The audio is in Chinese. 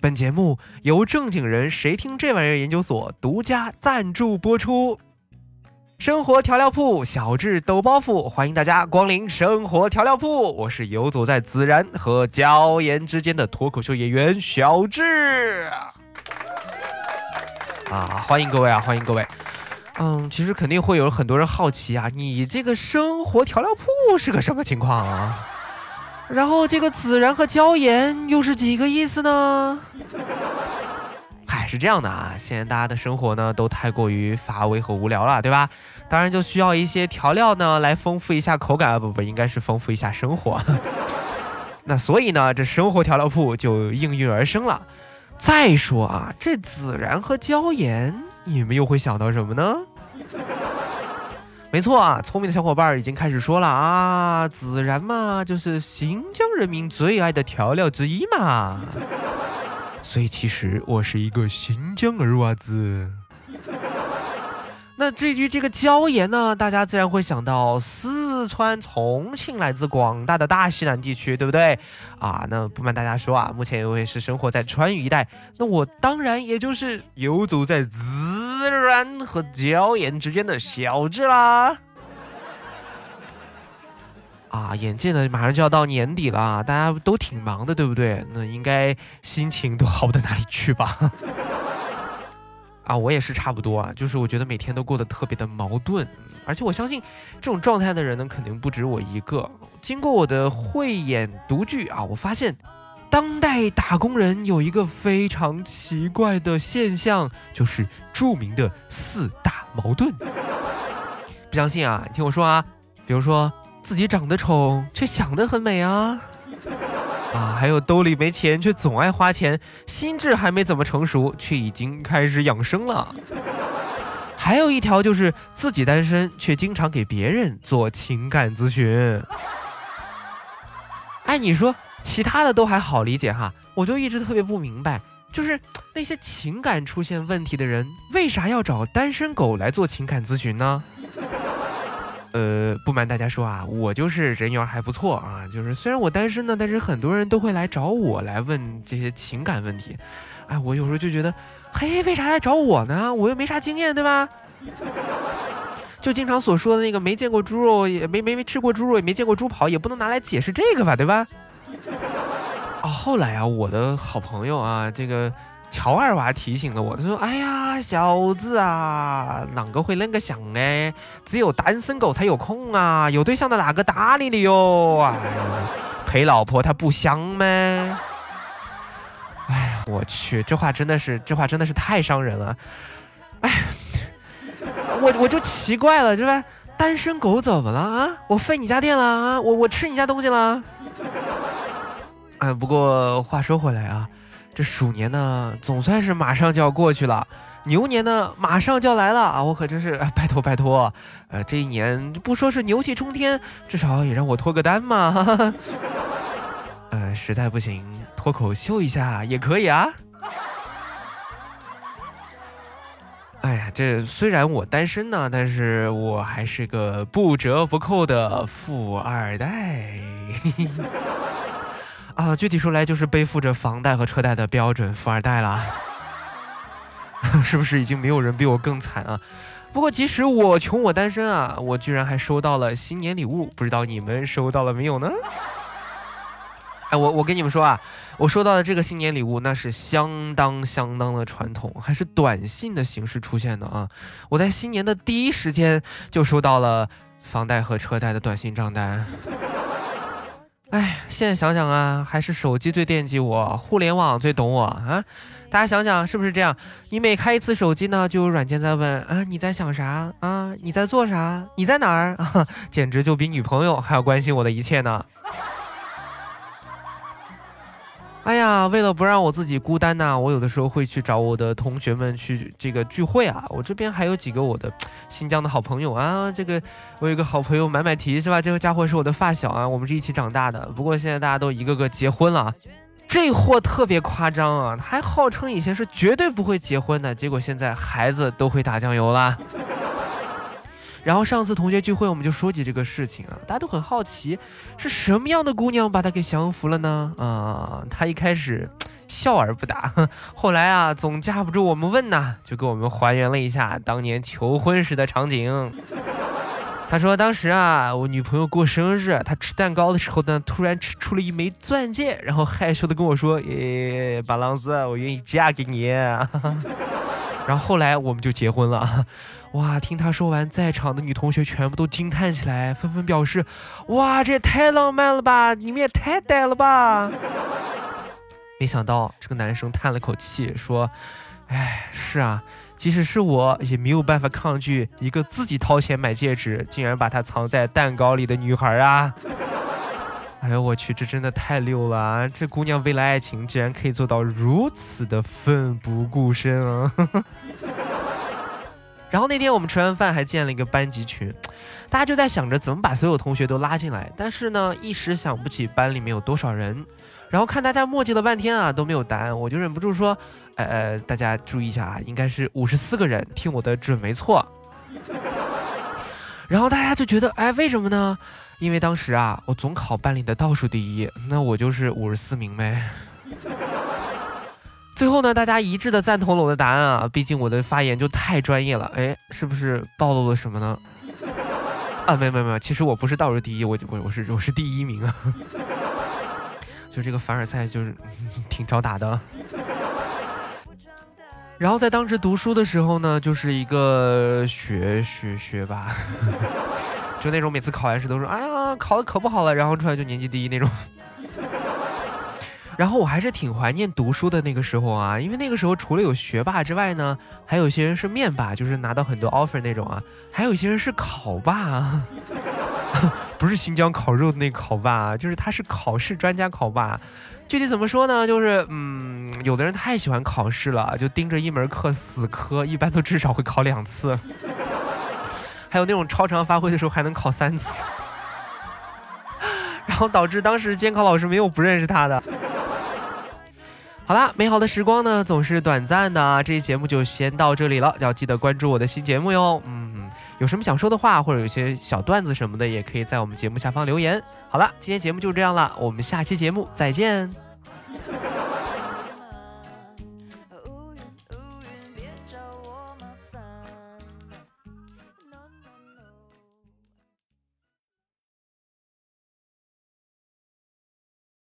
本节目由正经人谁听这玩意儿研究所独家赞助播出。生活调料铺，小智抖包袱，欢迎大家光临生活调料铺。我是游走在孜然和椒盐之间的脱口秀演员小智。啊，欢迎各位啊，欢迎各位。嗯，其实肯定会有很多人好奇啊，你这个生活调料铺是个什么情况啊？然后这个孜然和椒盐又是几个意思呢？嗨，是这样的啊，现在大家的生活呢都太过于乏味和无聊了，对吧？当然就需要一些调料呢来丰富一下口感啊，不不，应该是丰富一下生活。那所以呢，这生活调料铺就应运而生了。再说啊，这孜然和椒盐，你们又会想到什么呢？没错啊，聪明的小伙伴已经开始说了啊，孜然嘛，就是新疆人民最爱的调料之一嘛。所以其实我是一个新疆儿娃子。那至于这个椒盐呢，大家自然会想到四川、重庆，来自广大的大西南地区，对不对？啊，那不瞒大家说啊，目前我也是生活在川渝一带，那我当然也就是游走在孜自然和椒盐之间的小智啦。啊，眼见呢马上就要到年底了，大家都挺忙的，对不对？那应该心情都好不到哪里去吧？啊，我也是差不多啊，就是我觉得每天都过得特别的矛盾，而且我相信这种状态的人呢，肯定不止我一个。经过我的慧眼独具啊，我发现当代打工人有一个非常奇怪的现象，就是著名的四大矛盾。不相信啊？你听我说啊，比如说自己长得丑却想得很美啊。啊，还有兜里没钱却总爱花钱，心智还没怎么成熟，却已经开始养生了。还有一条就是自己单身，却经常给别人做情感咨询。哎，你说其他的都还好理解哈，我就一直特别不明白，就是那些情感出现问题的人，为啥要找单身狗来做情感咨询呢？呃，不瞒大家说啊，我就是人缘还不错啊，就是虽然我单身呢，但是很多人都会来找我来问这些情感问题。哎，我有时候就觉得，嘿，为啥来找我呢？我又没啥经验，对吧？就经常所说的那个没见过猪肉，也没没没吃过猪肉，也没见过猪跑，也不能拿来解释这个吧，对吧？啊，后来啊，我的好朋友啊，这个。乔二娃提醒了我，他说：“哎呀，小子啊，啷个会恁个想呢？只有单身狗才有空啊，有对象的哪个搭理你哟？哎，陪老婆他不香吗？哎呀，我去，这话真的是，这话真的是太伤人了。哎，我我就奇怪了，是吧？单身狗怎么了啊？我废你家店了啊？我我吃你家东西了？哎，不过话说回来啊。”这鼠年呢，总算是马上就要过去了，牛年呢，马上就要来了啊！我可真是拜托拜托，呃，这一年不说是牛气冲天，至少也让我脱个单嘛！哈 哈呃，实在不行，脱口秀一下也可以啊！哎呀，这虽然我单身呢，但是我还是个不折不扣的富二代。嘿 嘿啊，具体说来就是背负着房贷和车贷的标准富二代了，是不是已经没有人比我更惨啊？不过即使我穷我单身啊，我居然还收到了新年礼物，不知道你们收到了没有呢？哎，我我跟你们说啊，我收到的这个新年礼物那是相当相当的传统，还是短信的形式出现的啊！我在新年的第一时间就收到了房贷和车贷的短信账单。哎，现在想想啊，还是手机最惦记我，互联网最懂我啊！大家想想是不是这样？你每开一次手机呢，就有软件在问啊，你在想啥啊？你在做啥？你在哪儿啊？简直就比女朋友还要关心我的一切呢！哎呀，为了不让我自己孤单呐，我有的时候会去找我的同学们去这个聚会啊。我这边还有几个我的新疆的好朋友啊。这个我有个好朋友买买提是吧？这个家伙是我的发小啊，我们是一起长大的。不过现在大家都一个个结婚了，这货特别夸张啊，还号称以前是绝对不会结婚的，结果现在孩子都会打酱油了。然后上次同学聚会，我们就说起这个事情啊，大家都很好奇，是什么样的姑娘把他给降服了呢？啊，他一开始笑而不答。后来啊，总架不住我们问呐，就给我们还原了一下当年求婚时的场景。他说当时啊，我女朋友过生日，她吃蛋糕的时候呢，突然吃出了一枚钻戒，然后害羞的跟我说：“诶，巴郎子，我愿意嫁给你。” 然后后来我们就结婚了。哇，听他说完，在场的女同学全部都惊叹起来，纷纷表示：“哇，这也太浪漫了吧！你们也太呆了吧！”没想到这个男生叹了口气说：“哎，是啊。”即使是我也没有办法抗拒一个自己掏钱买戒指，竟然把它藏在蛋糕里的女孩啊！哎呦我去，这真的太溜了啊！这姑娘为了爱情，竟然可以做到如此的奋不顾身啊！然后那天我们吃完饭还建了一个班级群，大家就在想着怎么把所有同学都拉进来，但是呢一时想不起班里面有多少人。然后看大家墨迹了半天啊都没有答案，我就忍不住说。呃，大家注意一下啊，应该是五十四个人，听我的准没错。然后大家就觉得，哎，为什么呢？因为当时啊，我总考班里的倒数第一，那我就是五十四名呗。最后呢，大家一致的赞同了我的答案啊，毕竟我的发言就太专业了。哎，是不是暴露了什么呢？啊，没有没有没有，其实我不是倒数第一，我我我是我是第一名啊。就这个凡尔赛就是 挺招打的。然后在当时读书的时候呢，就是一个学学学霸，就那种每次考完试都说：“哎考的可不好了。”然后出来就年级第一那种。然后我还是挺怀念读书的那个时候啊，因为那个时候除了有学霸之外呢，还有些人是面霸，就是拿到很多 offer 那种啊，还有些人是考霸，不是新疆烤肉的那个考霸，就是他是考试专家考霸。具体怎么说呢？就是嗯，有的人太喜欢考试了，就盯着一门课死磕，一般都至少会考两次。还有那种超常发挥的时候还能考三次，后导致当时监考老师没有不认识他的。好啦，美好的时光呢总是短暂的啊，这期节目就先到这里了，要记得关注我的新节目哟。嗯，有什么想说的话或者有些小段子什么的，也可以在我们节目下方留言。好了，今天节目就这样了，我们下期节目再见。